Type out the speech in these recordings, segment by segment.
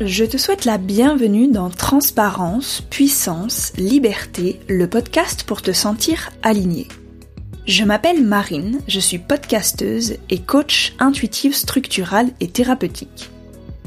Je te souhaite la bienvenue dans Transparence, Puissance, Liberté, le podcast pour te sentir aligné. Je m'appelle Marine, je suis podcasteuse et coach intuitive structurale et thérapeutique.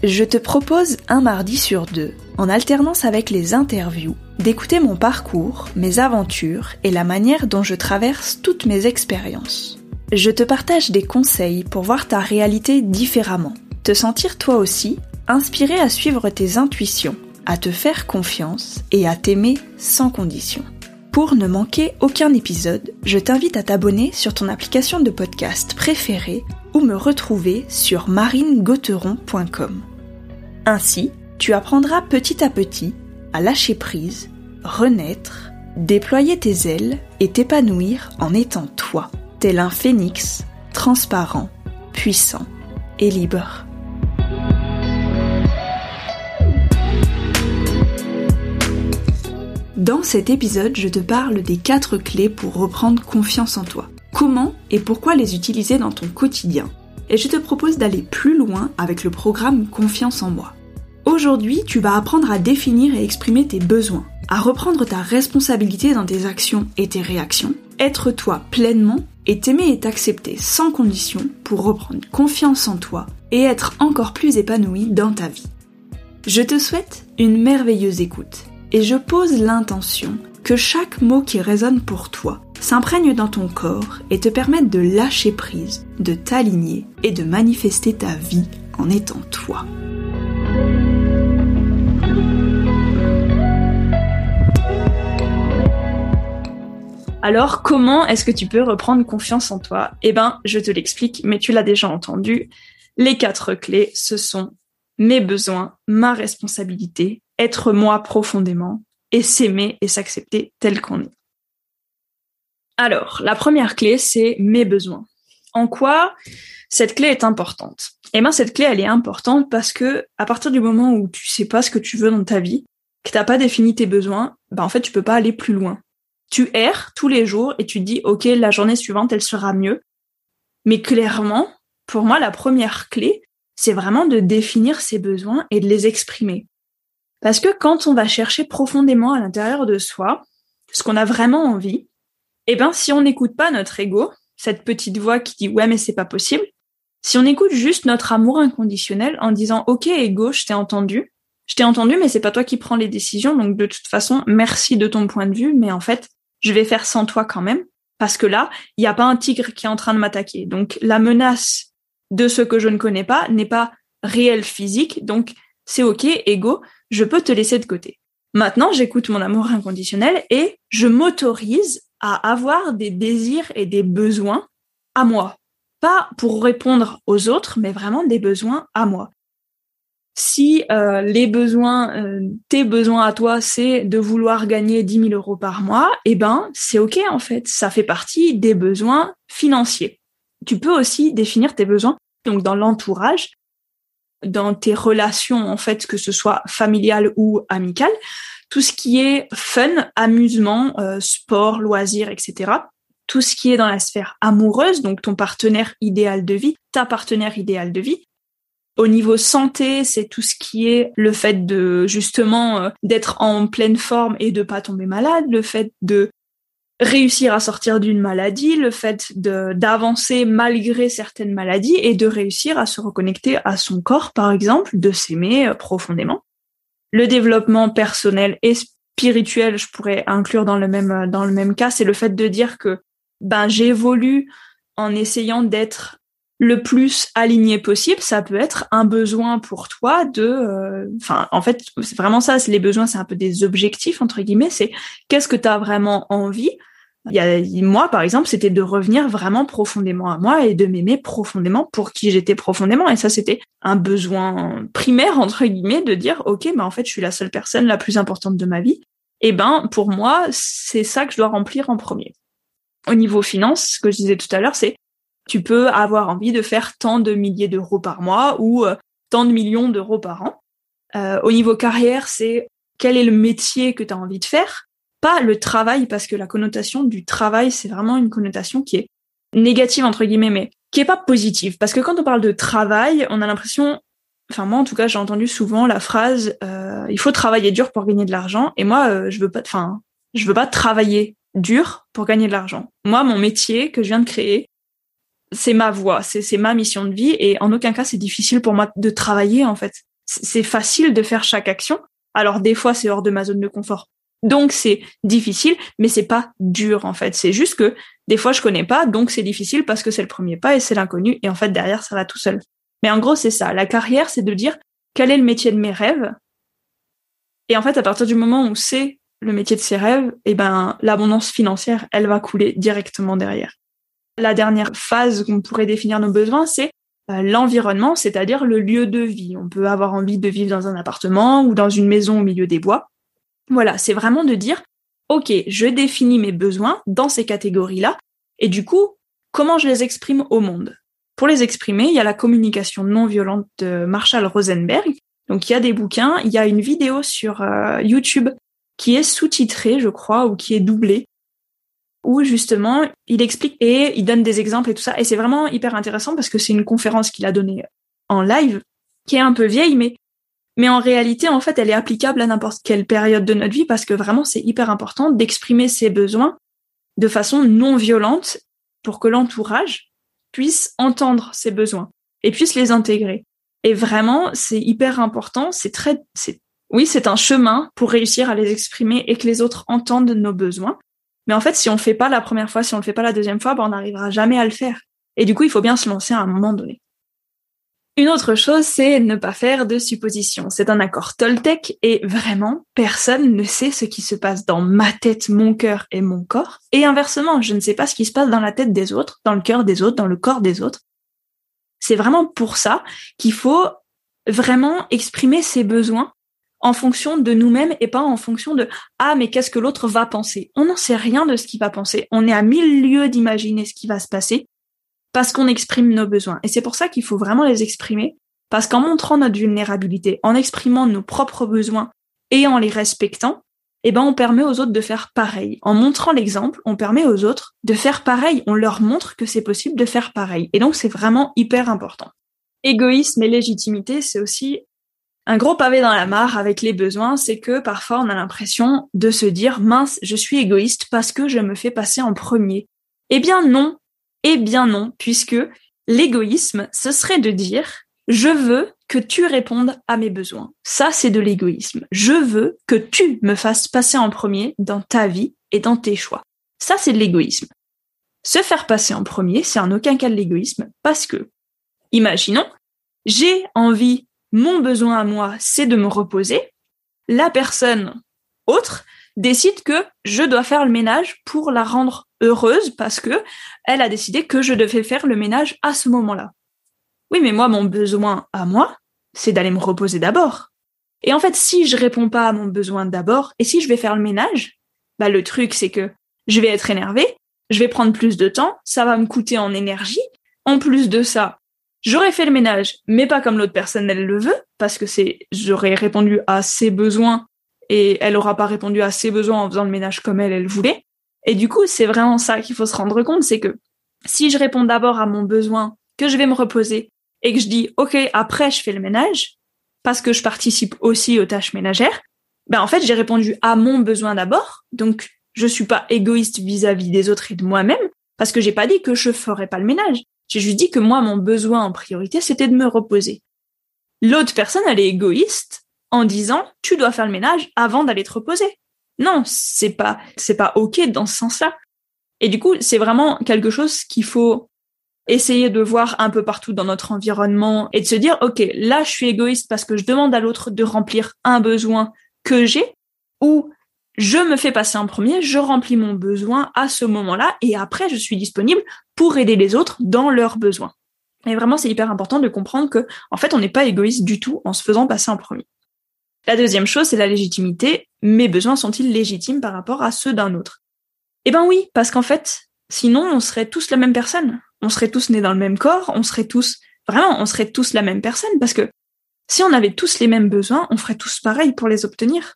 Je te propose un mardi sur deux, en alternance avec les interviews, d'écouter mon parcours, mes aventures et la manière dont je traverse toutes mes expériences. Je te partage des conseils pour voir ta réalité différemment, te sentir toi aussi inspiré à suivre tes intuitions, à te faire confiance et à t'aimer sans condition. Pour ne manquer aucun épisode, je t'invite à t'abonner sur ton application de podcast préférée ou me retrouver sur marinegauteron.com. Ainsi, tu apprendras petit à petit à lâcher prise, renaître, déployer tes ailes et t'épanouir en étant toi, tel un phénix, transparent, puissant et libre. Dans cet épisode, je te parle des 4 clés pour reprendre confiance en toi. Comment et pourquoi les utiliser dans ton quotidien? Et je te propose d'aller plus loin avec le programme Confiance en moi. Aujourd'hui, tu vas apprendre à définir et exprimer tes besoins, à reprendre ta responsabilité dans tes actions et tes réactions, être toi pleinement et t'aimer et t'accepter sans condition pour reprendre confiance en toi et être encore plus épanoui dans ta vie. Je te souhaite une merveilleuse écoute et je pose l'intention que chaque mot qui résonne pour toi s'imprègne dans ton corps et te permette de lâcher prise, de t'aligner et de manifester ta vie en étant toi. Alors, comment est-ce que tu peux reprendre confiance en toi? Eh ben, je te l'explique, mais tu l'as déjà entendu. Les quatre clés, ce sont mes besoins, ma responsabilité, être moi profondément et s'aimer et s'accepter tel qu'on est. Alors, la première clé, c'est mes besoins. En quoi cette clé est importante? Eh bien, cette clé, elle est importante parce que à partir du moment où tu sais pas ce que tu veux dans ta vie, que t'as pas défini tes besoins, ben en fait, tu peux pas aller plus loin. Tu erres tous les jours et tu te dis, ok, la journée suivante, elle sera mieux. Mais clairement, pour moi, la première clé, c'est vraiment de définir ses besoins et de les exprimer. Parce que quand on va chercher profondément à l'intérieur de soi ce qu'on a vraiment envie, eh ben si on n'écoute pas notre ego, cette petite voix qui dit ouais mais c'est pas possible, si on écoute juste notre amour inconditionnel en disant ok ego je t'ai entendu, je t'ai entendu mais c'est pas toi qui prends les décisions donc de toute façon merci de ton point de vue mais en fait je vais faire sans toi quand même parce que là il n'y a pas un tigre qui est en train de m'attaquer. Donc la menace de ce que je ne connais pas n'est pas réelle physique donc c'est ok ego je peux te laisser de côté. Maintenant, j'écoute mon amour inconditionnel et je m'autorise à avoir des désirs et des besoins à moi. Pas pour répondre aux autres, mais vraiment des besoins à moi. Si euh, les besoins, euh, tes besoins à toi, c'est de vouloir gagner 10 000 euros par mois, eh ben c'est ok en fait. Ça fait partie des besoins financiers. Tu peux aussi définir tes besoins donc dans l'entourage dans tes relations, en fait, que ce soit familiale ou amicale, tout ce qui est fun, amusement, euh, sport, loisirs, etc. Tout ce qui est dans la sphère amoureuse, donc ton partenaire idéal de vie, ta partenaire idéal de vie. Au niveau santé, c'est tout ce qui est le fait de justement euh, d'être en pleine forme et de pas tomber malade, le fait de réussir à sortir d'une maladie, le fait d'avancer malgré certaines maladies et de réussir à se reconnecter à son corps, par exemple, de s'aimer euh, profondément. Le développement personnel et spirituel, je pourrais inclure dans le même euh, dans le même cas, c'est le fait de dire que ben j'évolue en essayant d'être le plus aligné possible. Ça peut être un besoin pour toi de, euh, enfin, en fait, c'est vraiment ça. Les besoins, c'est un peu des objectifs entre guillemets. C'est qu'est-ce que tu as vraiment envie? Il y a, moi, par exemple, c'était de revenir vraiment profondément à moi et de m'aimer profondément pour qui j'étais profondément. Et ça, c'était un besoin primaire, entre guillemets, de dire, OK, mais en fait, je suis la seule personne la plus importante de ma vie. Et ben, pour moi, c'est ça que je dois remplir en premier. Au niveau finance, ce que je disais tout à l'heure, c'est tu peux avoir envie de faire tant de milliers d'euros par mois ou euh, tant de millions d'euros par an. Euh, au niveau carrière, c'est quel est le métier que tu as envie de faire? Pas le travail, parce que la connotation du travail, c'est vraiment une connotation qui est négative, entre guillemets, mais qui est pas positive. Parce que quand on parle de travail, on a l'impression enfin moi en tout cas j'ai entendu souvent la phrase euh, il faut travailler dur pour gagner de l'argent et moi euh, je veux pas enfin je veux pas travailler dur pour gagner de l'argent. Moi mon métier que je viens de créer c'est ma voie, c'est ma mission de vie et en aucun cas c'est difficile pour moi de travailler en fait. C'est facile de faire chaque action. Alors des fois c'est hors de ma zone de confort. Donc c'est difficile, mais c'est pas dur en fait. C'est juste que des fois je connais pas, donc c'est difficile parce que c'est le premier pas et c'est l'inconnu et en fait derrière ça va tout seul. Mais en gros c'est ça. La carrière c'est de dire quel est le métier de mes rêves. Et en fait à partir du moment où c'est le métier de ses rêves, eh ben l'abondance financière elle va couler directement derrière. La dernière phase qu'on pourrait définir nos besoins, c'est euh, l'environnement, c'est-à-dire le lieu de vie. On peut avoir envie de vivre dans un appartement ou dans une maison au milieu des bois. Voilà, c'est vraiment de dire, OK, je définis mes besoins dans ces catégories-là, et du coup, comment je les exprime au monde? Pour les exprimer, il y a la communication non violente de Marshall Rosenberg. Donc il y a des bouquins, il y a une vidéo sur euh, YouTube qui est sous-titrée, je crois, ou qui est doublée, où justement il explique et il donne des exemples et tout ça. Et c'est vraiment hyper intéressant parce que c'est une conférence qu'il a donnée en live, qui est un peu vieille, mais mais en réalité, en fait, elle est applicable à n'importe quelle période de notre vie parce que vraiment, c'est hyper important d'exprimer ses besoins de façon non violente pour que l'entourage puisse entendre ses besoins et puisse les intégrer. Et vraiment, c'est hyper important. C'est très, c'est, oui, c'est un chemin pour réussir à les exprimer et que les autres entendent nos besoins. Mais en fait, si on le fait pas la première fois, si on le fait pas la deuxième fois, ben, on n'arrivera jamais à le faire. Et du coup, il faut bien se lancer à un moment donné. Une autre chose, c'est ne pas faire de suppositions. C'est un accord Toltec et vraiment, personne ne sait ce qui se passe dans ma tête, mon cœur et mon corps. Et inversement, je ne sais pas ce qui se passe dans la tête des autres, dans le cœur des autres, dans le corps des autres. C'est vraiment pour ça qu'il faut vraiment exprimer ses besoins en fonction de nous-mêmes et pas en fonction de ah mais qu'est-ce que l'autre va penser? On n'en sait rien de ce qu'il va penser. On est à mille lieues d'imaginer ce qui va se passer parce qu'on exprime nos besoins. Et c'est pour ça qu'il faut vraiment les exprimer parce qu'en montrant notre vulnérabilité, en exprimant nos propres besoins et en les respectant, eh ben on permet aux autres de faire pareil. En montrant l'exemple, on permet aux autres de faire pareil. On leur montre que c'est possible de faire pareil. Et donc c'est vraiment hyper important. Égoïsme et légitimité, c'est aussi un gros pavé dans la mare avec les besoins, c'est que parfois on a l'impression de se dire mince, je suis égoïste parce que je me fais passer en premier. Eh bien non, eh bien non, puisque l'égoïsme, ce serait de dire je veux que tu répondes à mes besoins. Ça, c'est de l'égoïsme. Je veux que tu me fasses passer en premier dans ta vie et dans tes choix. Ça, c'est de l'égoïsme. Se faire passer en premier, c'est en aucun cas de l'égoïsme parce que, imaginons, j'ai envie mon besoin à moi, c'est de me reposer. La personne autre décide que je dois faire le ménage pour la rendre heureuse parce que elle a décidé que je devais faire le ménage à ce moment-là. Oui, mais moi, mon besoin à moi, c'est d'aller me reposer d'abord. Et en fait, si je réponds pas à mon besoin d'abord, et si je vais faire le ménage, bah, le truc, c'est que je vais être énervée, je vais prendre plus de temps, ça va me coûter en énergie. En plus de ça, J'aurais fait le ménage, mais pas comme l'autre personne elle le veut, parce que c'est j'aurais répondu à ses besoins et elle aura pas répondu à ses besoins en faisant le ménage comme elle elle voulait. Et du coup, c'est vraiment ça qu'il faut se rendre compte, c'est que si je réponds d'abord à mon besoin, que je vais me reposer et que je dis OK, après je fais le ménage parce que je participe aussi aux tâches ménagères, ben en fait, j'ai répondu à mon besoin d'abord. Donc je suis pas égoïste vis-à-vis -vis des autres et de moi-même parce que j'ai pas dit que je ferais pas le ménage. J'ai juste dit que moi, mon besoin en priorité, c'était de me reposer. L'autre personne, elle est égoïste en disant, tu dois faire le ménage avant d'aller te reposer. Non, c'est pas, c'est pas ok dans ce sens-là. Et du coup, c'est vraiment quelque chose qu'il faut essayer de voir un peu partout dans notre environnement et de se dire, OK, là, je suis égoïste parce que je demande à l'autre de remplir un besoin que j'ai ou je me fais passer en premier, je remplis mon besoin à ce moment-là et après je suis disponible pour aider les autres dans leurs besoins. Et vraiment, c'est hyper important de comprendre que, en fait, on n'est pas égoïste du tout en se faisant passer en premier. La deuxième chose, c'est la légitimité. Mes besoins sont-ils légitimes par rapport à ceux d'un autre? Eh ben oui, parce qu'en fait, sinon, on serait tous la même personne. On serait tous nés dans le même corps, on serait tous, vraiment, on serait tous la même personne parce que si on avait tous les mêmes besoins, on ferait tous pareil pour les obtenir.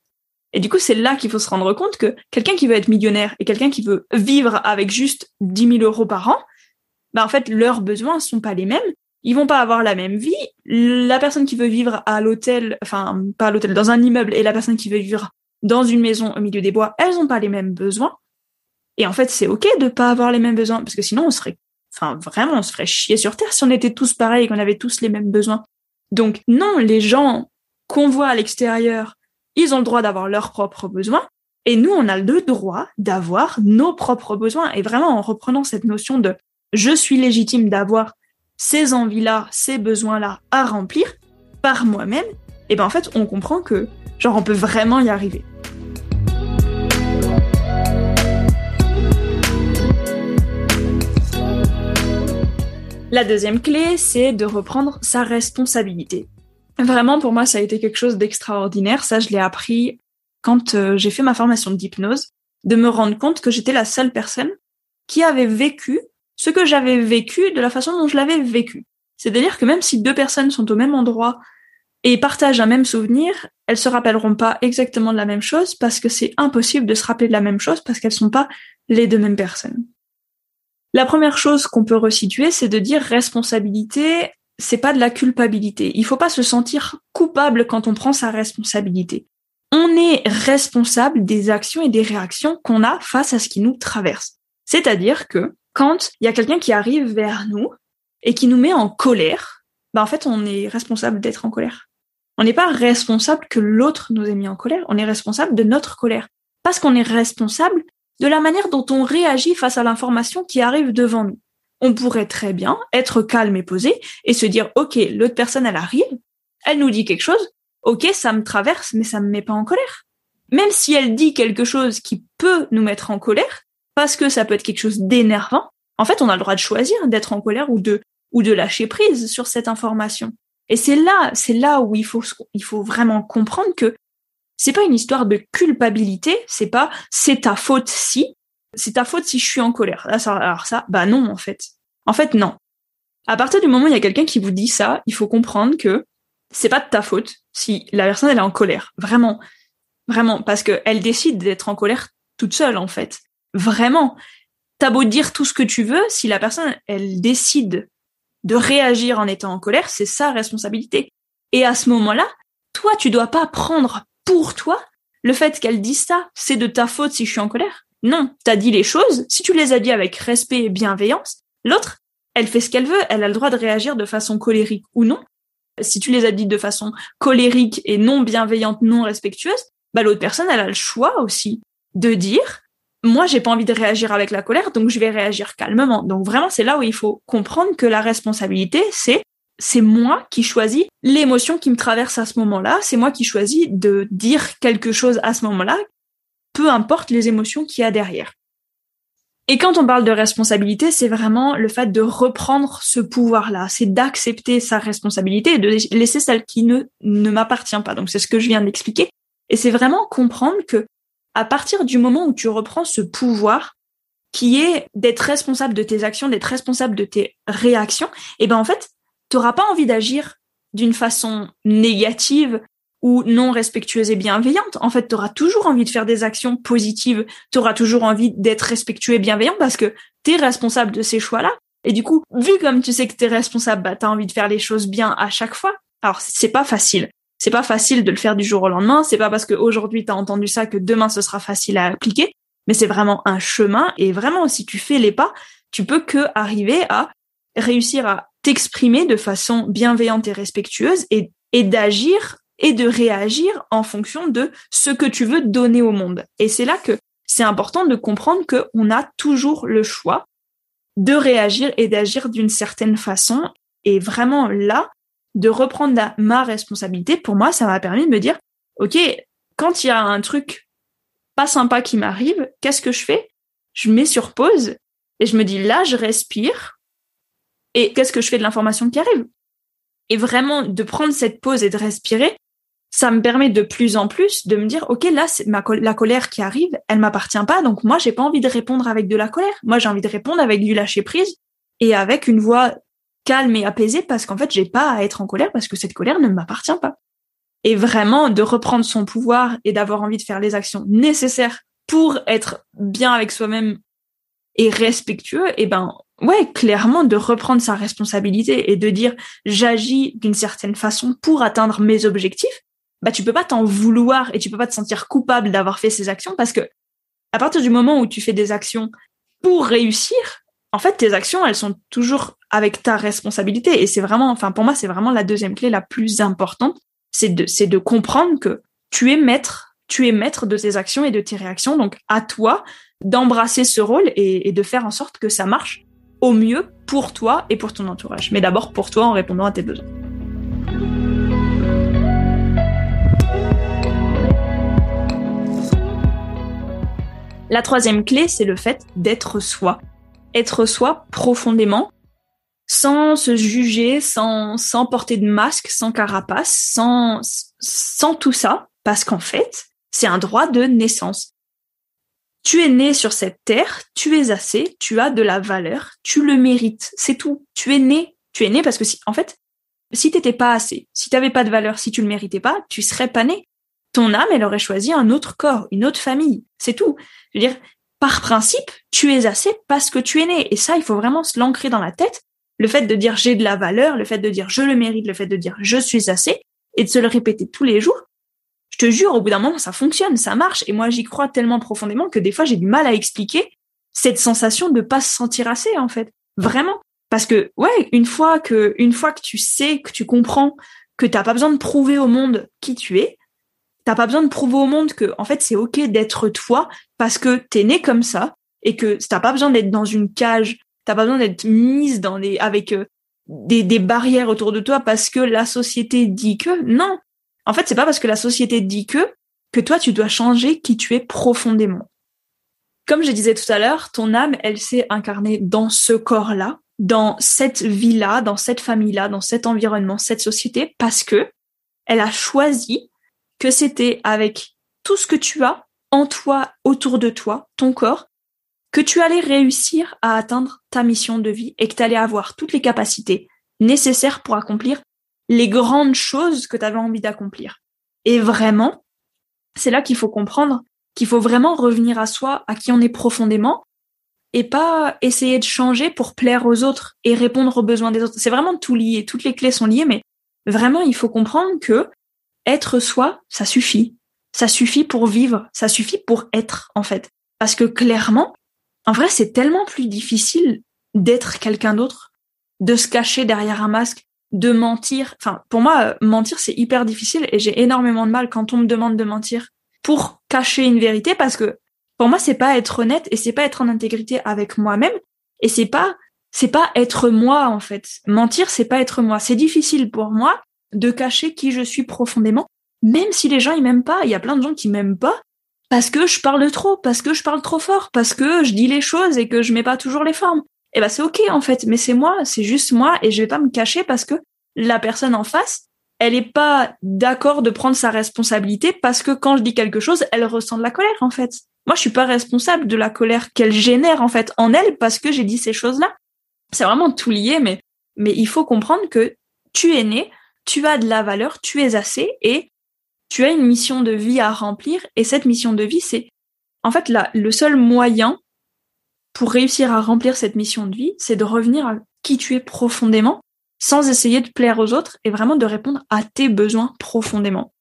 Et du coup, c'est là qu'il faut se rendre compte que quelqu'un qui veut être millionnaire et quelqu'un qui veut vivre avec juste 10 000 euros par an, bah en fait, leurs besoins sont pas les mêmes ils vont pas avoir la même vie. La personne qui veut vivre à l'hôtel, enfin pas à l'hôtel, dans un immeuble, et la personne qui veut vivre dans une maison au milieu des bois, elles ont pas les mêmes besoins. Et en fait, c'est ok de pas avoir les mêmes besoins, parce que sinon on serait, enfin vraiment, on se ferait chier sur terre si on était tous pareils et qu'on avait tous les mêmes besoins. Donc non, les gens qu'on voit à l'extérieur, ils ont le droit d'avoir leurs propres besoins, et nous, on a le droit d'avoir nos propres besoins. Et vraiment, en reprenant cette notion de je suis légitime d'avoir ces envies-là, ces besoins-là à remplir par moi-même, et ben en fait, on comprend que genre on peut vraiment y arriver. La deuxième clé, c'est de reprendre sa responsabilité. Vraiment, pour moi, ça a été quelque chose d'extraordinaire. Ça, je l'ai appris quand euh, j'ai fait ma formation d'hypnose, de me rendre compte que j'étais la seule personne qui avait vécu ce que j'avais vécu de la façon dont je l'avais vécu. C'est-à-dire que même si deux personnes sont au même endroit et partagent un même souvenir, elles se rappelleront pas exactement de la même chose parce que c'est impossible de se rappeler de la même chose parce qu'elles sont pas les deux mêmes personnes. La première chose qu'on peut resituer, c'est de dire responsabilité, c'est pas de la culpabilité. Il faut pas se sentir coupable quand on prend sa responsabilité. On est responsable des actions et des réactions qu'on a face à ce qui nous traverse. C'est-à-dire que quand il y a quelqu'un qui arrive vers nous et qui nous met en colère, bah en fait, on est responsable d'être en colère. On n'est pas responsable que l'autre nous ait mis en colère, on est responsable de notre colère. Parce qu'on est responsable de la manière dont on réagit face à l'information qui arrive devant nous. On pourrait très bien être calme et posé et se dire, OK, l'autre personne, elle arrive, elle nous dit quelque chose, OK, ça me traverse, mais ça me met pas en colère. Même si elle dit quelque chose qui peut nous mettre en colère, parce que ça peut être quelque chose d'énervant, en fait, on a le droit de choisir d'être en colère ou de, ou de lâcher prise sur cette information. Et c'est là, c'est là où il faut, il faut vraiment comprendre que c'est pas une histoire de culpabilité, c'est pas c'est ta faute si, c'est ta faute si je suis en colère. alors ça, bah non, en fait. En fait, non. À partir du moment où il y a quelqu'un qui vous dit ça, il faut comprendre que c'est pas de ta faute si la personne elle est en colère. Vraiment. Vraiment. Parce qu'elle décide d'être en colère toute seule, en fait. Vraiment. T'as beau dire tout ce que tu veux, si la personne, elle décide de réagir en étant en colère, c'est sa responsabilité. Et à ce moment-là, toi, tu dois pas prendre pour toi le fait qu'elle dise ça, c'est de ta faute si je suis en colère. Non, t'as dit les choses, si tu les as dit avec respect et bienveillance, l'autre, elle fait ce qu'elle veut, elle a le droit de réagir de façon colérique ou non. Si tu les as dit de façon colérique et non bienveillante, non respectueuse, bah l'autre personne, elle a le choix aussi de dire moi, j'ai pas envie de réagir avec la colère, donc je vais réagir calmement. Donc vraiment, c'est là où il faut comprendre que la responsabilité, c'est c'est moi qui choisis l'émotion qui me traverse à ce moment-là, c'est moi qui choisis de dire quelque chose à ce moment-là, peu importe les émotions qu'il y a derrière. Et quand on parle de responsabilité, c'est vraiment le fait de reprendre ce pouvoir-là, c'est d'accepter sa responsabilité et de laisser celle qui ne, ne m'appartient pas. Donc c'est ce que je viens d'expliquer. Et c'est vraiment comprendre que à partir du moment où tu reprends ce pouvoir qui est d'être responsable de tes actions, d'être responsable de tes réactions, et eh ben en fait, tu n'auras pas envie d'agir d'une façon négative ou non respectueuse et bienveillante. En fait, tu auras toujours envie de faire des actions positives, tu auras toujours envie d'être respectueux et bienveillant parce que tu es responsable de ces choix-là. Et du coup, vu comme tu sais que tu es responsable, bah, tu envie de faire les choses bien à chaque fois. Alors, c'est pas facile c'est pas facile de le faire du jour au lendemain. C'est pas parce qu'aujourd'hui tu as entendu ça que demain ce sera facile à appliquer. Mais c'est vraiment un chemin. Et vraiment, si tu fais les pas, tu peux que arriver à réussir à t'exprimer de façon bienveillante et respectueuse et, et d'agir et de réagir en fonction de ce que tu veux donner au monde. Et c'est là que c'est important de comprendre qu'on a toujours le choix de réagir et d'agir d'une certaine façon. Et vraiment là, de reprendre ma responsabilité, pour moi, ça m'a permis de me dire, OK, quand il y a un truc pas sympa qui m'arrive, qu'est-ce que je fais? Je mets sur pause et je me dis, là, je respire. Et qu'est-ce que je fais de l'information qui arrive? Et vraiment, de prendre cette pause et de respirer, ça me permet de plus en plus de me dire, OK, là, c'est ma la colère qui arrive, elle m'appartient pas, donc moi, j'ai pas envie de répondre avec de la colère. Moi, j'ai envie de répondre avec du lâcher prise et avec une voix calme et apaisé parce qu'en fait, j'ai pas à être en colère parce que cette colère ne m'appartient pas. Et vraiment de reprendre son pouvoir et d'avoir envie de faire les actions nécessaires pour être bien avec soi-même et respectueux, et eh ben ouais, clairement de reprendre sa responsabilité et de dire j'agis d'une certaine façon pour atteindre mes objectifs, bah tu peux pas t'en vouloir et tu peux pas te sentir coupable d'avoir fait ces actions parce que à partir du moment où tu fais des actions pour réussir, en fait tes actions elles sont toujours avec ta responsabilité et c'est vraiment enfin pour moi c'est vraiment la deuxième clé la plus importante, c'est de c'est de comprendre que tu es maître, tu es maître de tes actions et de tes réactions donc à toi d'embrasser ce rôle et, et de faire en sorte que ça marche au mieux pour toi et pour ton entourage. Mais d'abord pour toi en répondant à tes besoins. La troisième clé, c'est le fait d'être soi. Être soi profondément, sans se juger, sans, sans porter de masque, sans carapace, sans, sans tout ça, parce qu'en fait, c'est un droit de naissance. Tu es né sur cette terre, tu es assez, tu as de la valeur, tu le mérites, c'est tout. Tu es né, tu es né parce que si, en fait, si t'étais pas assez, si t'avais pas de valeur, si tu le méritais pas, tu serais pas né. Ton âme, elle aurait choisi un autre corps, une autre famille, c'est tout. Je veux dire, par principe, tu es assez parce que tu es né. Et ça, il faut vraiment se l'ancrer dans la tête. Le fait de dire j'ai de la valeur, le fait de dire je le mérite, le fait de dire je suis assez, et de se le répéter tous les jours, je te jure, au bout d'un moment, ça fonctionne, ça marche. Et moi, j'y crois tellement profondément que des fois, j'ai du mal à expliquer cette sensation de pas se sentir assez, en fait. Vraiment. Parce que, ouais, une fois que, une fois que tu sais, que tu comprends que t'as pas besoin de prouver au monde qui tu es, t'as pas besoin de prouver au monde que, en fait, c'est ok d'être toi parce que t'es né comme ça et que t'as pas besoin d'être dans une cage, t'as pas besoin d'être mise dans des, avec euh, des, des barrières autour de toi parce que la société dit que non. En fait, c'est pas parce que la société dit que que toi tu dois changer qui tu es profondément. Comme je disais tout à l'heure, ton âme, elle s'est incarnée dans ce corps-là, dans cette vie-là, dans cette famille-là, dans cet environnement, cette société, parce que elle a choisi que c'était avec tout ce que tu as en toi, autour de toi, ton corps, que tu allais réussir à atteindre ta mission de vie et que tu allais avoir toutes les capacités nécessaires pour accomplir les grandes choses que tu avais envie d'accomplir. Et vraiment, c'est là qu'il faut comprendre qu'il faut vraiment revenir à soi, à qui on est profondément, et pas essayer de changer pour plaire aux autres et répondre aux besoins des autres. C'est vraiment tout lié, toutes les clés sont liées, mais vraiment, il faut comprendre que être soi, ça suffit. Ça suffit pour vivre, ça suffit pour être, en fait. Parce que clairement, en vrai, c'est tellement plus difficile d'être quelqu'un d'autre, de se cacher derrière un masque, de mentir. Enfin, pour moi, euh, mentir, c'est hyper difficile et j'ai énormément de mal quand on me demande de mentir pour cacher une vérité parce que pour moi, c'est pas être honnête et c'est pas être en intégrité avec moi-même et c'est pas, c'est pas être moi, en fait. Mentir, c'est pas être moi. C'est difficile pour moi de cacher qui je suis profondément, même si les gens ils m'aiment pas. Il y a plein de gens qui m'aiment pas parce que je parle trop, parce que je parle trop fort, parce que je dis les choses et que je mets pas toujours les formes eh ben c'est ok en fait, mais c'est moi, c'est juste moi et je vais pas me cacher parce que la personne en face, elle est pas d'accord de prendre sa responsabilité parce que quand je dis quelque chose, elle ressent de la colère en fait. Moi, je suis pas responsable de la colère qu'elle génère en fait en elle parce que j'ai dit ces choses-là. C'est vraiment tout lié, mais mais il faut comprendre que tu es né, tu as de la valeur, tu es assez et tu as une mission de vie à remplir et cette mission de vie, c'est en fait le seul moyen pour réussir à remplir cette mission de vie, c'est de revenir à qui tu es profondément, sans essayer de plaire aux autres et vraiment de répondre à tes besoins profondément.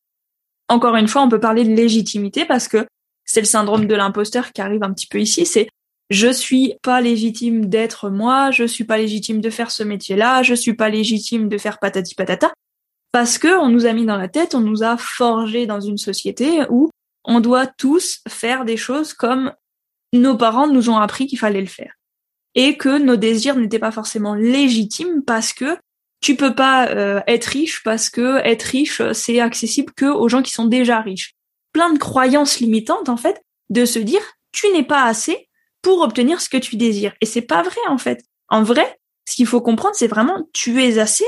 Encore une fois, on peut parler de légitimité parce que c'est le syndrome de l'imposteur qui arrive un petit peu ici, c'est je suis pas légitime d'être moi, je suis pas légitime de faire ce métier-là, je suis pas légitime de faire patati patata parce que on nous a mis dans la tête, on nous a forgé dans une société où on doit tous faire des choses comme nos parents nous ont appris qu'il fallait le faire. Et que nos désirs n'étaient pas forcément légitimes parce que tu peux pas euh, être riche parce que être riche, c'est accessible que aux gens qui sont déjà riches. Plein de croyances limitantes, en fait, de se dire, tu n'es pas assez pour obtenir ce que tu désires. Et c'est pas vrai, en fait. En vrai, ce qu'il faut comprendre, c'est vraiment, tu es assez,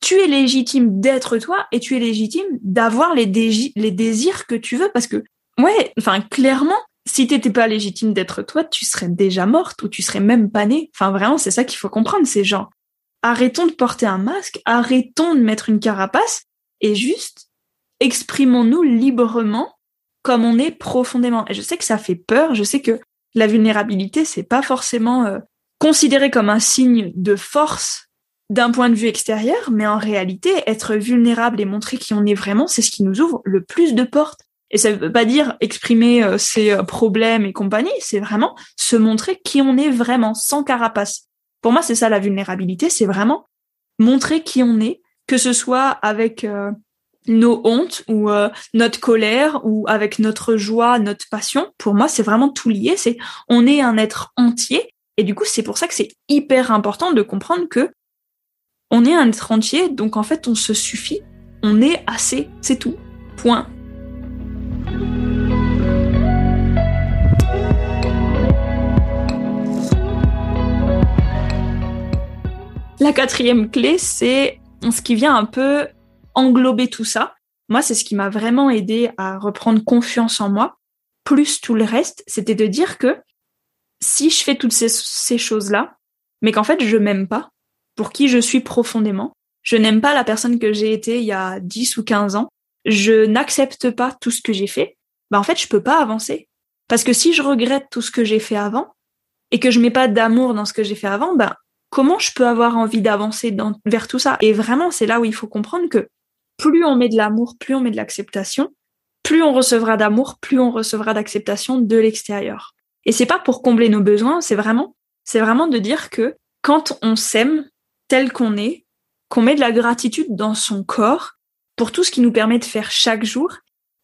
tu es légitime d'être toi et tu es légitime d'avoir les, désirs que tu veux parce que, ouais, enfin, clairement, si t'étais pas légitime d'être toi, tu serais déjà morte ou tu serais même pas née. Enfin, vraiment, c'est ça qu'il faut comprendre, ces gens. Arrêtons de porter un masque, arrêtons de mettre une carapace et juste exprimons-nous librement comme on est profondément. Et je sais que ça fait peur, je sais que la vulnérabilité, c'est pas forcément euh, considéré comme un signe de force d'un point de vue extérieur, mais en réalité, être vulnérable et montrer qui on est vraiment, c'est ce qui nous ouvre le plus de portes. Et ça veut pas dire exprimer euh, ses euh, problèmes et compagnie, c'est vraiment se montrer qui on est vraiment, sans carapace. Pour moi, c'est ça la vulnérabilité, c'est vraiment montrer qui on est, que ce soit avec euh, nos hontes ou notre colère ou avec notre joie, notre passion. Pour moi, c'est vraiment tout lié. C'est on est un être entier et du coup, c'est pour ça que c'est hyper important de comprendre que on est un être entier, donc en fait, on se suffit, on est assez, c'est tout. Point. La quatrième clé, c'est ce qui vient un peu englober tout ça. Moi, c'est ce qui m'a vraiment aidé à reprendre confiance en moi, plus tout le reste, c'était de dire que si je fais toutes ces, choses-là, mais qu'en fait, je m'aime pas, pour qui je suis profondément, je n'aime pas la personne que j'ai été il y a 10 ou 15 ans, je n'accepte pas tout ce que j'ai fait, bah en fait, je peux pas avancer. Parce que si je regrette tout ce que j'ai fait avant, et que je mets pas d'amour dans ce que j'ai fait avant, ben comment je peux avoir envie d'avancer vers tout ça? Et vraiment, c'est là où il faut comprendre que plus on met de l'amour, plus on met de l'acceptation, plus on recevra d'amour, plus on recevra d'acceptation de l'extérieur. Et c'est pas pour combler nos besoins, c'est vraiment, c'est vraiment de dire que quand on s'aime tel qu'on est, qu'on met de la gratitude dans son corps pour tout ce qui nous permet de faire chaque jour,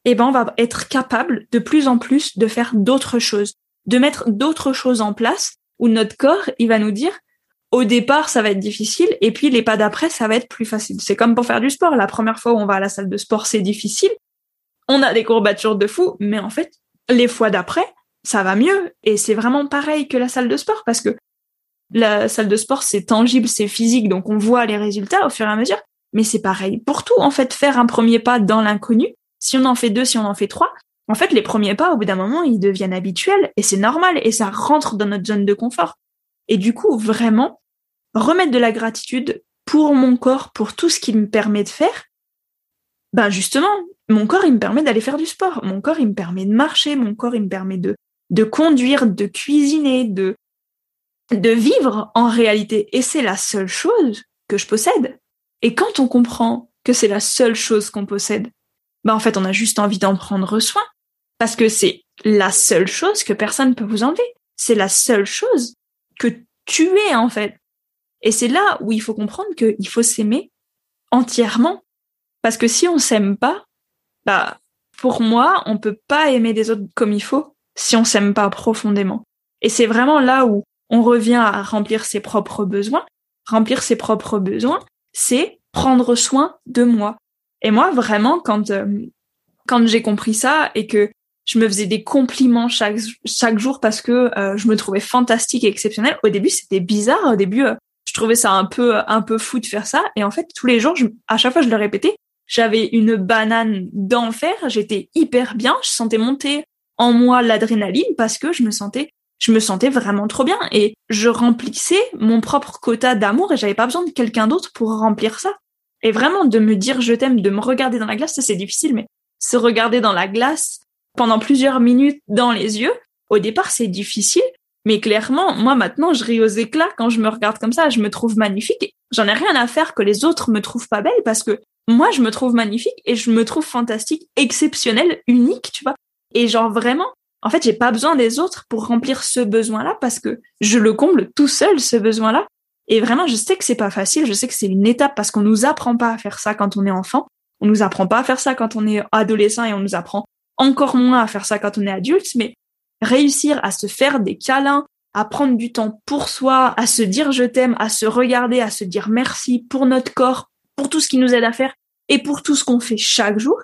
eh ben on va être capable de plus en plus de faire d'autres choses, de mettre d'autres choses en place où notre corps, il va nous dire au départ, ça va être difficile, et puis les pas d'après, ça va être plus facile. C'est comme pour faire du sport. La première fois où on va à la salle de sport, c'est difficile. On a des courbatures de fou, mais en fait, les fois d'après, ça va mieux. Et c'est vraiment pareil que la salle de sport, parce que la salle de sport, c'est tangible, c'est physique, donc on voit les résultats au fur et à mesure. Mais c'est pareil pour tout, en fait, faire un premier pas dans l'inconnu. Si on en fait deux, si on en fait trois, en fait, les premiers pas, au bout d'un moment, ils deviennent habituels, et c'est normal, et ça rentre dans notre zone de confort. Et du coup, vraiment, remettre de la gratitude pour mon corps, pour tout ce qu'il me permet de faire, ben justement, mon corps, il me permet d'aller faire du sport. Mon corps, il me permet de marcher. Mon corps, il me permet de, de conduire, de cuisiner, de, de vivre en réalité. Et c'est la seule chose que je possède. Et quand on comprend que c'est la seule chose qu'on possède, ben en fait, on a juste envie d'en prendre soin. Parce que c'est la seule chose que personne ne peut vous enlever. C'est la seule chose que tu es en fait. Et c'est là où il faut comprendre qu'il faut s'aimer entièrement. Parce que si on s'aime pas, bah, pour moi, on peut pas aimer des autres comme il faut si on s'aime pas profondément. Et c'est vraiment là où on revient à remplir ses propres besoins. Remplir ses propres besoins, c'est prendre soin de moi. Et moi, vraiment, quand, euh, quand j'ai compris ça et que je me faisais des compliments chaque chaque jour parce que euh, je me trouvais fantastique et exceptionnelle. Au début, c'était bizarre. Au début, euh, je trouvais ça un peu un peu fou de faire ça. Et en fait, tous les jours, à chaque fois, je le répétais. J'avais une banane d'enfer. J'étais hyper bien. Je sentais monter en moi l'adrénaline parce que je me sentais je me sentais vraiment trop bien et je remplissais mon propre quota d'amour et j'avais pas besoin de quelqu'un d'autre pour remplir ça. Et vraiment de me dire je t'aime, de me regarder dans la glace, c'est difficile, mais se regarder dans la glace, pendant plusieurs minutes dans les yeux. Au départ, c'est difficile, mais clairement, moi maintenant, je ris aux éclats quand je me regarde comme ça. Je me trouve magnifique. J'en ai rien à faire que les autres me trouvent pas belle parce que moi, je me trouve magnifique et je me trouve fantastique, exceptionnelle, unique, tu vois. Et genre vraiment, en fait, j'ai pas besoin des autres pour remplir ce besoin-là parce que je le comble tout seul, ce besoin-là. Et vraiment, je sais que c'est pas facile. Je sais que c'est une étape parce qu'on nous apprend pas à faire ça quand on est enfant. On nous apprend pas à faire ça quand on est adolescent et on nous apprend encore moins à faire ça quand on est adulte, mais réussir à se faire des câlins, à prendre du temps pour soi, à se dire je t'aime, à se regarder, à se dire merci pour notre corps, pour tout ce qui nous aide à faire et pour tout ce qu'on fait chaque jour.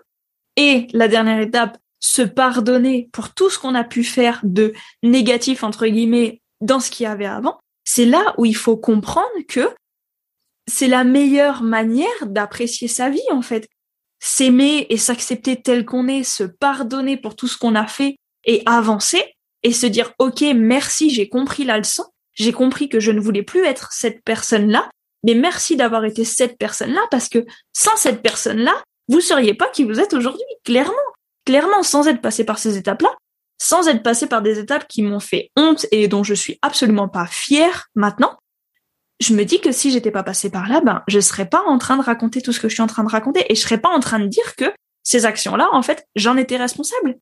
Et la dernière étape, se pardonner pour tout ce qu'on a pu faire de négatif, entre guillemets, dans ce qu'il y avait avant. C'est là où il faut comprendre que c'est la meilleure manière d'apprécier sa vie, en fait. S'aimer et s'accepter tel qu'on est, se pardonner pour tout ce qu'on a fait et avancer et se dire ok merci j'ai compris la leçon. J'ai compris que je ne voulais plus être cette personne là mais merci d'avoir été cette personne là parce que sans cette personne là vous seriez pas qui vous êtes aujourd'hui clairement clairement sans être passé par ces étapes là sans être passé par des étapes qui m'ont fait honte et dont je suis absolument pas fière maintenant, je me dis que si j'étais pas passée par là, ben, je serais pas en train de raconter tout ce que je suis en train de raconter et je serais pas en train de dire que ces actions-là, en fait, j'en étais responsable.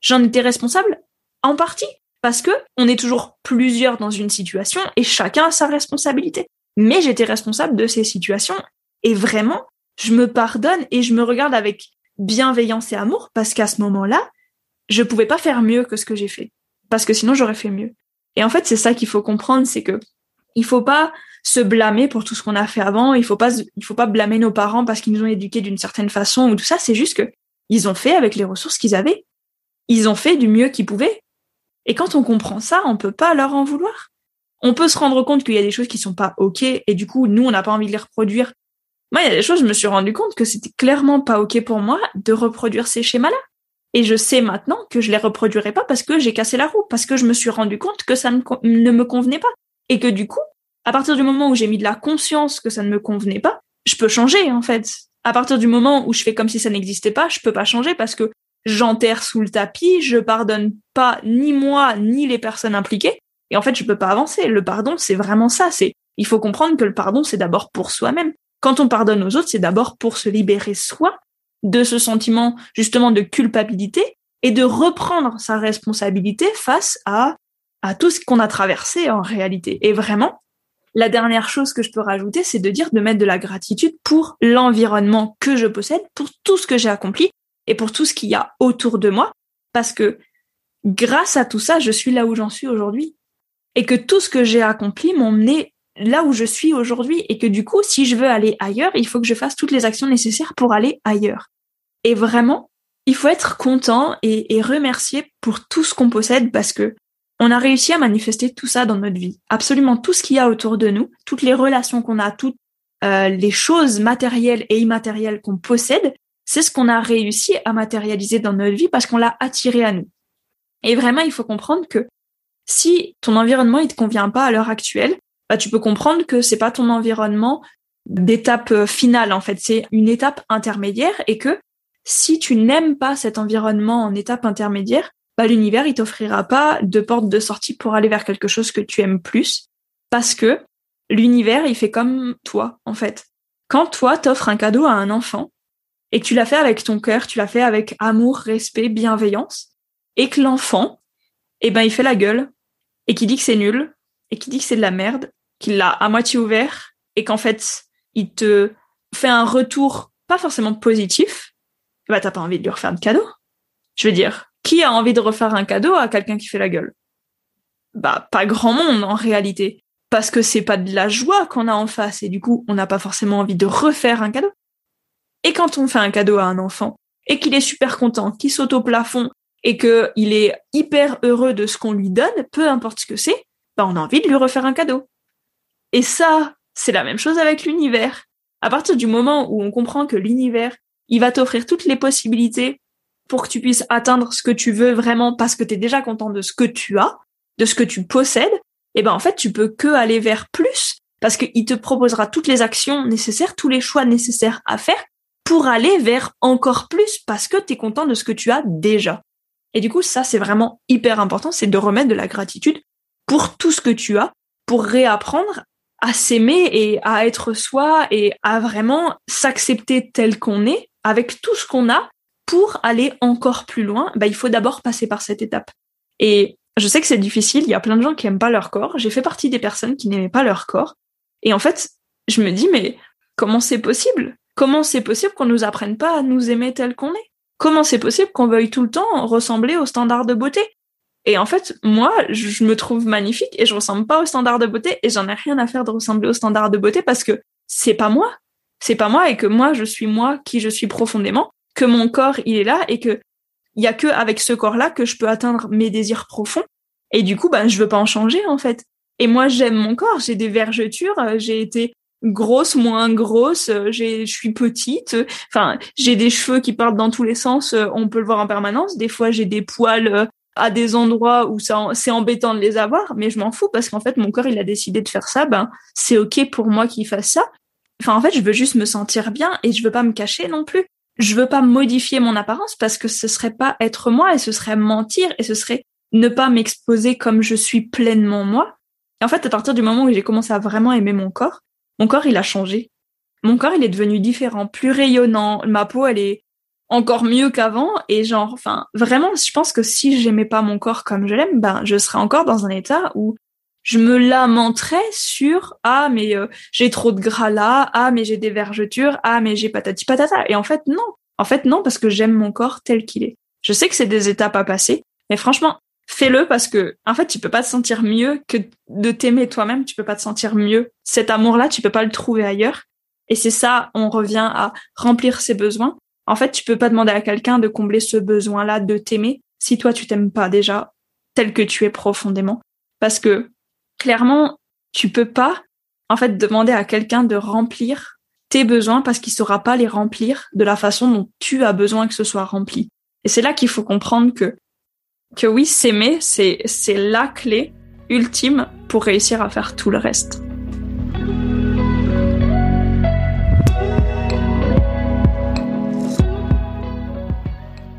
J'en étais responsable en partie parce que on est toujours plusieurs dans une situation et chacun a sa responsabilité. Mais j'étais responsable de ces situations et vraiment, je me pardonne et je me regarde avec bienveillance et amour parce qu'à ce moment-là, je pouvais pas faire mieux que ce que j'ai fait parce que sinon j'aurais fait mieux. Et en fait, c'est ça qu'il faut comprendre, c'est que il faut pas se blâmer pour tout ce qu'on a fait avant. Il faut pas, il faut pas blâmer nos parents parce qu'ils nous ont éduqués d'une certaine façon ou tout ça. C'est juste que ils ont fait avec les ressources qu'ils avaient. Ils ont fait du mieux qu'ils pouvaient. Et quand on comprend ça, on peut pas leur en vouloir. On peut se rendre compte qu'il y a des choses qui sont pas ok et du coup, nous, on n'a pas envie de les reproduire. Moi, il y a des choses, je me suis rendu compte que c'était clairement pas ok pour moi de reproduire ces schémas-là. Et je sais maintenant que je les reproduirai pas parce que j'ai cassé la roue, parce que je me suis rendu compte que ça ne, ne me convenait pas. Et que du coup, à partir du moment où j'ai mis de la conscience que ça ne me convenait pas, je peux changer en fait. À partir du moment où je fais comme si ça n'existait pas, je peux pas changer parce que j'enterre sous le tapis, je pardonne pas ni moi ni les personnes impliquées et en fait je peux pas avancer. Le pardon, c'est vraiment ça, c'est il faut comprendre que le pardon c'est d'abord pour soi-même. Quand on pardonne aux autres, c'est d'abord pour se libérer soi de ce sentiment justement de culpabilité et de reprendre sa responsabilité face à à tout ce qu'on a traversé en réalité. Et vraiment, la dernière chose que je peux rajouter, c'est de dire de mettre de la gratitude pour l'environnement que je possède, pour tout ce que j'ai accompli et pour tout ce qu'il y a autour de moi, parce que grâce à tout ça, je suis là où j'en suis aujourd'hui. Et que tout ce que j'ai accompli mené là où je suis aujourd'hui et que du coup, si je veux aller ailleurs, il faut que je fasse toutes les actions nécessaires pour aller ailleurs. Et vraiment, il faut être content et, remercier pour tout ce qu'on possède parce que on a réussi à manifester tout ça dans notre vie. Absolument tout ce qu'il y a autour de nous, toutes les relations qu'on a, toutes euh, les choses matérielles et immatérielles qu'on possède, c'est ce qu'on a réussi à matérialiser dans notre vie parce qu'on l'a attiré à nous. Et vraiment, il faut comprendre que si ton environnement il te convient pas à l'heure actuelle, bah tu peux comprendre que c'est pas ton environnement d'étape euh, finale en fait, c'est une étape intermédiaire et que si tu n'aimes pas cet environnement en étape intermédiaire, bah, l'univers, il t'offrira pas de porte de sortie pour aller vers quelque chose que tu aimes plus, parce que l'univers, il fait comme toi, en fait. Quand toi, t'offres un cadeau à un enfant, et que tu l'as fait avec ton cœur, tu l'as fait avec amour, respect, bienveillance, et que l'enfant, eh ben, il fait la gueule, et qui dit que c'est nul, et qui dit que c'est de la merde, qu'il l'a à moitié ouvert, et qu'en fait, il te fait un retour pas forcément positif, bah, t'as pas envie de lui refaire de cadeau. Je veux dire, qui a envie de refaire un cadeau à quelqu'un qui fait la gueule? Bah, pas grand monde en réalité. Parce que c'est pas de la joie qu'on a en face et du coup, on n'a pas forcément envie de refaire un cadeau. Et quand on fait un cadeau à un enfant et qu'il est super content, qu'il saute au plafond et qu'il est hyper heureux de ce qu'on lui donne, peu importe ce que c'est, bah, on a envie de lui refaire un cadeau. Et ça, c'est la même chose avec l'univers. À partir du moment où on comprend que l'univers, il va t'offrir toutes les possibilités pour que tu puisses atteindre ce que tu veux vraiment parce que tu es déjà content de ce que tu as, de ce que tu possèdes, et eh ben en fait, tu peux que aller vers plus parce qu'il te proposera toutes les actions nécessaires, tous les choix nécessaires à faire pour aller vers encore plus parce que tu es content de ce que tu as déjà. Et du coup, ça, c'est vraiment hyper important, c'est de remettre de la gratitude pour tout ce que tu as, pour réapprendre à s'aimer et à être soi et à vraiment s'accepter tel qu'on est avec tout ce qu'on a pour aller encore plus loin, bah, il faut d'abord passer par cette étape. Et je sais que c'est difficile, il y a plein de gens qui aiment pas leur corps. J'ai fait partie des personnes qui n'aimaient pas leur corps. Et en fait, je me dis, mais comment c'est possible? Comment c'est possible qu'on nous apprenne pas à nous aimer tel qu'on est? Comment c'est possible qu'on veuille tout le temps ressembler aux standards de beauté? Et en fait, moi, je me trouve magnifique et je ressemble pas aux standards de beauté et j'en ai rien à faire de ressembler aux standards de beauté parce que c'est pas moi. C'est pas moi et que moi, je suis moi qui je suis profondément que mon corps il est là et que il y a que avec ce corps-là que je peux atteindre mes désirs profonds. Et du coup, ben, je veux pas en changer, en fait. Et moi, j'aime mon corps. J'ai des vergetures. Euh, j'ai été grosse, moins grosse. Euh, j'ai, je suis petite. Enfin, j'ai des cheveux qui partent dans tous les sens. Euh, on peut le voir en permanence. Des fois, j'ai des poils à des endroits où ça, c'est embêtant de les avoir, mais je m'en fous parce qu'en fait, mon corps, il a décidé de faire ça. Ben, c'est ok pour moi qu'il fasse ça. Enfin, en fait, je veux juste me sentir bien et je veux pas me cacher non plus. je veux pas modifier mon apparence parce que ce serait pas être moi et ce serait mentir et ce serait ne pas m'exposer comme je suis pleinement moi. Et en fait, à partir du moment où j'ai commencé à vraiment aimer mon corps, mon corps, il a changé. Mon corps, il est devenu différent, plus rayonnant. Ma peau, elle est encore mieux qu'avant. Et genre, enfin, vraiment, je pense que si j'aimais pas mon corps comme je l'aime, ben, je serais encore dans un état où je me lamenterais sur ah mais euh, j'ai trop de gras là, ah mais j'ai des vergetures, ah mais j'ai patati patata. Et en fait non, en fait non parce que j'aime mon corps tel qu'il est. Je sais que c'est des étapes à passer, mais franchement fais-le parce que en fait tu peux pas te sentir mieux que de t'aimer toi-même. Tu peux pas te sentir mieux. Cet amour-là, tu peux pas le trouver ailleurs. Et c'est ça, on revient à remplir ses besoins. En fait, tu peux pas demander à quelqu'un de combler ce besoin-là de t'aimer si toi tu t'aimes pas déjà tel que tu es profondément. Parce que clairement, tu peux pas en fait demander à quelqu'un de remplir tes besoins parce qu'il saura pas les remplir de la façon dont tu as besoin que ce soit rempli. Et c'est là qu'il faut comprendre que que oui, s'aimer, c'est c'est la clé ultime pour réussir à faire tout le reste.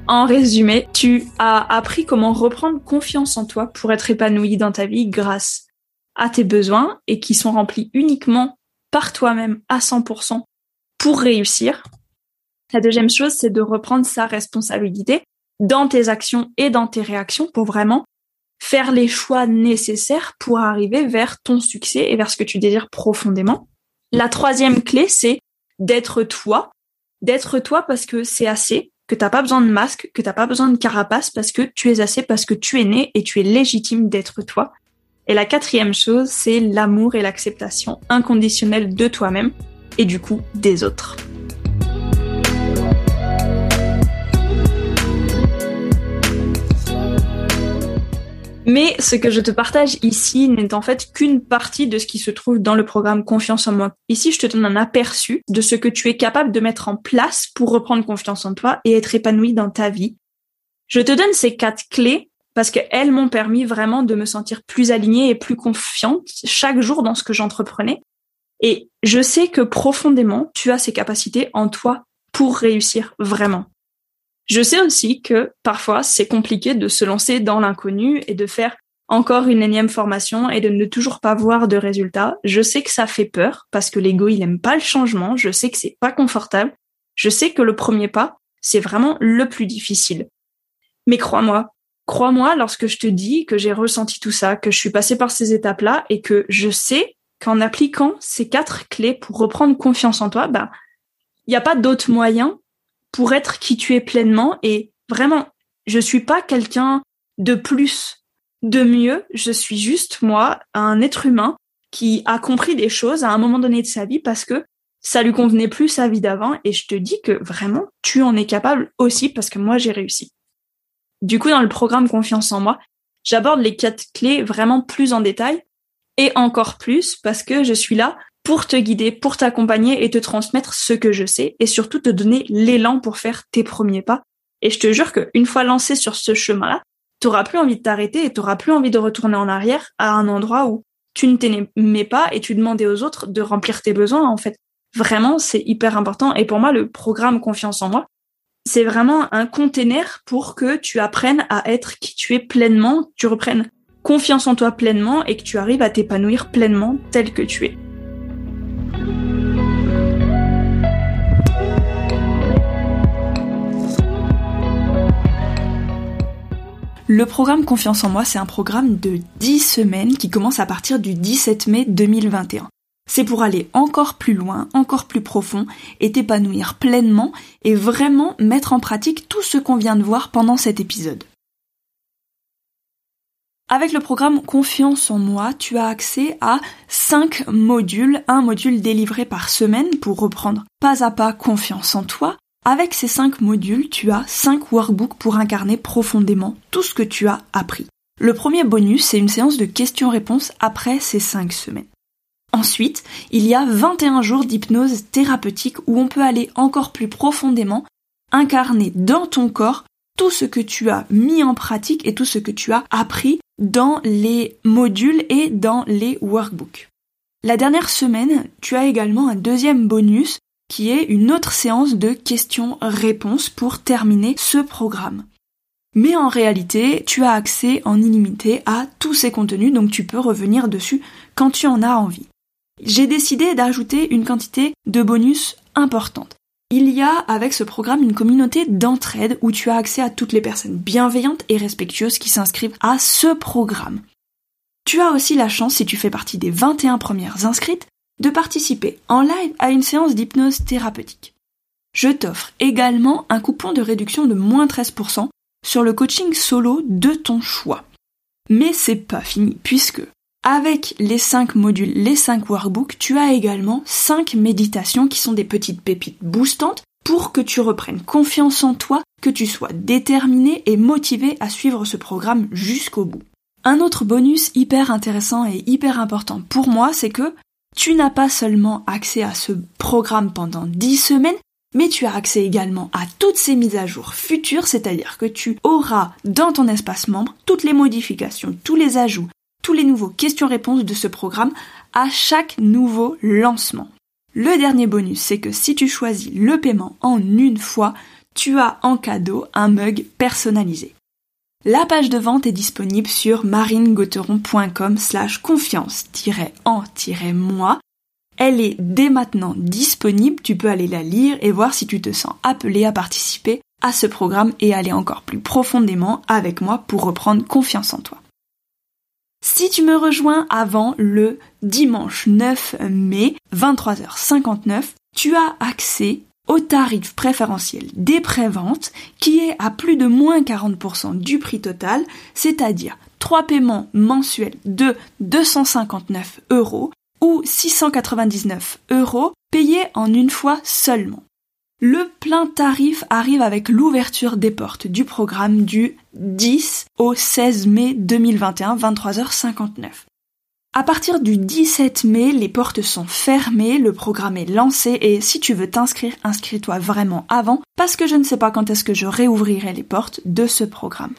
En résumé, tu as appris comment reprendre confiance en toi pour être épanoui dans ta vie grâce à tes besoins et qui sont remplis uniquement par toi-même à 100% pour réussir. La deuxième chose, c'est de reprendre sa responsabilité dans tes actions et dans tes réactions pour vraiment faire les choix nécessaires pour arriver vers ton succès et vers ce que tu désires profondément. La troisième clé, c'est d'être toi, d'être toi parce que c'est assez, que t'as pas besoin de masque, que t'as pas besoin de carapace parce que tu es assez, parce que tu es né et tu es légitime d'être toi. Et la quatrième chose, c'est l'amour et l'acceptation inconditionnelle de toi-même et du coup des autres. Mais ce que je te partage ici n'est en fait qu'une partie de ce qui se trouve dans le programme Confiance en moi. Ici, je te donne un aperçu de ce que tu es capable de mettre en place pour reprendre confiance en toi et être épanoui dans ta vie. Je te donne ces quatre clés parce qu'elles m'ont permis vraiment de me sentir plus alignée et plus confiante chaque jour dans ce que j'entreprenais. Et je sais que profondément, tu as ces capacités en toi pour réussir vraiment. Je sais aussi que parfois c'est compliqué de se lancer dans l'inconnu et de faire encore une énième formation et de ne toujours pas voir de résultats. Je sais que ça fait peur parce que l'ego il aime pas le changement. Je sais que c'est pas confortable. Je sais que le premier pas, c'est vraiment le plus difficile. Mais crois-moi, crois-moi lorsque je te dis que j'ai ressenti tout ça, que je suis passée par ces étapes-là et que je sais qu'en appliquant ces quatre clés pour reprendre confiance en toi, bah, il n'y a pas d'autre moyen pour être qui tu es pleinement. Et vraiment, je suis pas quelqu'un de plus, de mieux, je suis juste moi, un être humain qui a compris des choses à un moment donné de sa vie parce que ça lui convenait plus sa vie d'avant. Et je te dis que vraiment tu en es capable aussi parce que moi j'ai réussi. Du coup dans le programme Confiance en moi, j'aborde les quatre clés vraiment plus en détail et encore plus parce que je suis là pour te guider, pour t'accompagner et te transmettre ce que je sais et surtout te donner l'élan pour faire tes premiers pas. Et je te jure qu'une fois lancé sur ce chemin-là, tu n'auras plus envie de t'arrêter et tu n'auras plus envie de retourner en arrière à un endroit où tu ne t'aimais pas et tu demandais aux autres de remplir tes besoins. En fait, vraiment, c'est hyper important. Et pour moi, le programme Confiance en moi, c'est vraiment un container pour que tu apprennes à être qui tu es pleinement, tu reprennes confiance en toi pleinement et que tu arrives à t'épanouir pleinement tel que tu es. Le programme Confiance en moi, c'est un programme de 10 semaines qui commence à partir du 17 mai 2021. C'est pour aller encore plus loin, encore plus profond et t'épanouir pleinement et vraiment mettre en pratique tout ce qu'on vient de voir pendant cet épisode. Avec le programme Confiance en moi, tu as accès à 5 modules, un module délivré par semaine pour reprendre pas à pas confiance en toi, avec ces cinq modules, tu as cinq workbooks pour incarner profondément tout ce que tu as appris. Le premier bonus, c'est une séance de questions-réponses après ces cinq semaines. Ensuite, il y a 21 jours d'hypnose thérapeutique où on peut aller encore plus profondément incarner dans ton corps tout ce que tu as mis en pratique et tout ce que tu as appris dans les modules et dans les workbooks. La dernière semaine, tu as également un deuxième bonus qui est une autre séance de questions-réponses pour terminer ce programme. Mais en réalité, tu as accès en illimité à tous ces contenus, donc tu peux revenir dessus quand tu en as envie. J'ai décidé d'ajouter une quantité de bonus importante. Il y a avec ce programme une communauté d'entraide où tu as accès à toutes les personnes bienveillantes et respectueuses qui s'inscrivent à ce programme. Tu as aussi la chance, si tu fais partie des 21 premières inscrites, de participer en live à une séance d'hypnose thérapeutique. Je t'offre également un coupon de réduction de moins 13% sur le coaching solo de ton choix. Mais c'est pas fini, puisque avec les 5 modules, les 5 workbooks, tu as également 5 méditations qui sont des petites pépites boostantes pour que tu reprennes confiance en toi, que tu sois déterminé et motivé à suivre ce programme jusqu'au bout. Un autre bonus hyper intéressant et hyper important pour moi, c'est que tu n'as pas seulement accès à ce programme pendant 10 semaines, mais tu as accès également à toutes ces mises à jour futures, c'est-à-dire que tu auras dans ton espace membre toutes les modifications, tous les ajouts, tous les nouveaux questions-réponses de ce programme à chaque nouveau lancement. Le dernier bonus, c'est que si tu choisis le paiement en une fois, tu as en cadeau un mug personnalisé. La page de vente est disponible sur marinegauteron.com slash confiance-en-moi. Elle est dès maintenant disponible, tu peux aller la lire et voir si tu te sens appelé à participer à ce programme et aller encore plus profondément avec moi pour reprendre confiance en toi. Si tu me rejoins avant le dimanche 9 mai, 23h59, tu as accès au tarif préférentiel des préventes qui est à plus de moins 40% du prix total, c'est-à-dire trois paiements mensuels de 259 euros ou 699 euros payés en une fois seulement. Le plein tarif arrive avec l'ouverture des portes du programme du 10 au 16 mai 2021, 23h59. À partir du 17 mai, les portes sont fermées, le programme est lancé et si tu veux t'inscrire, inscris-toi vraiment avant parce que je ne sais pas quand est-ce que je réouvrirai les portes de ce programme.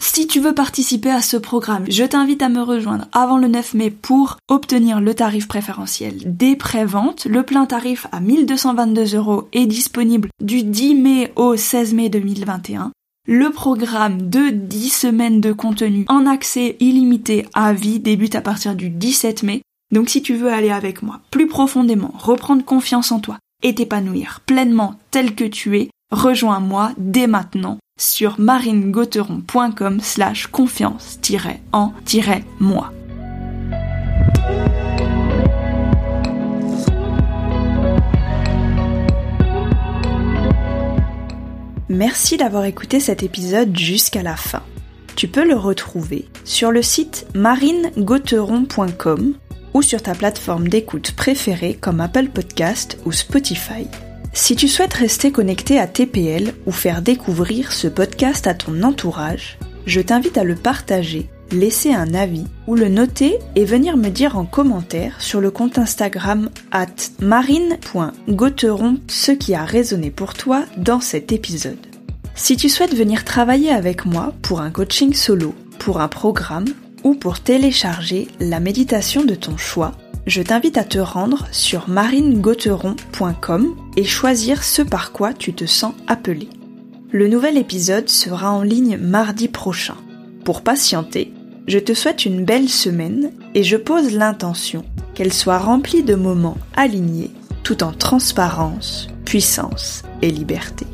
Si tu veux participer à ce programme, je t'invite à me rejoindre avant le 9 mai pour obtenir le tarif préférentiel des préventes. Le plein tarif à 1222 euros est disponible du 10 mai au 16 mai 2021. Le programme de 10 semaines de contenu en accès illimité à vie débute à partir du 17 mai. Donc si tu veux aller avec moi plus profondément, reprendre confiance en toi et t'épanouir pleinement tel que tu es, rejoins-moi dès maintenant sur marinegauteron.com slash confiance-en-moi. Merci d'avoir écouté cet épisode jusqu'à la fin. Tu peux le retrouver sur le site marinegauteron.com ou sur ta plateforme d'écoute préférée comme Apple Podcast ou Spotify. Si tu souhaites rester connecté à TPL ou faire découvrir ce podcast à ton entourage, je t'invite à le partager, laisser un avis ou le noter et venir me dire en commentaire sur le compte Instagram at marine.gauteron ce qui a résonné pour toi dans cet épisode. Si tu souhaites venir travailler avec moi pour un coaching solo, pour un programme ou pour télécharger la méditation de ton choix, je t'invite à te rendre sur marinegauteron.com et choisir ce par quoi tu te sens appelé. Le nouvel épisode sera en ligne mardi prochain. Pour patienter, je te souhaite une belle semaine et je pose l'intention qu'elle soit remplie de moments alignés tout en transparence, puissance et liberté.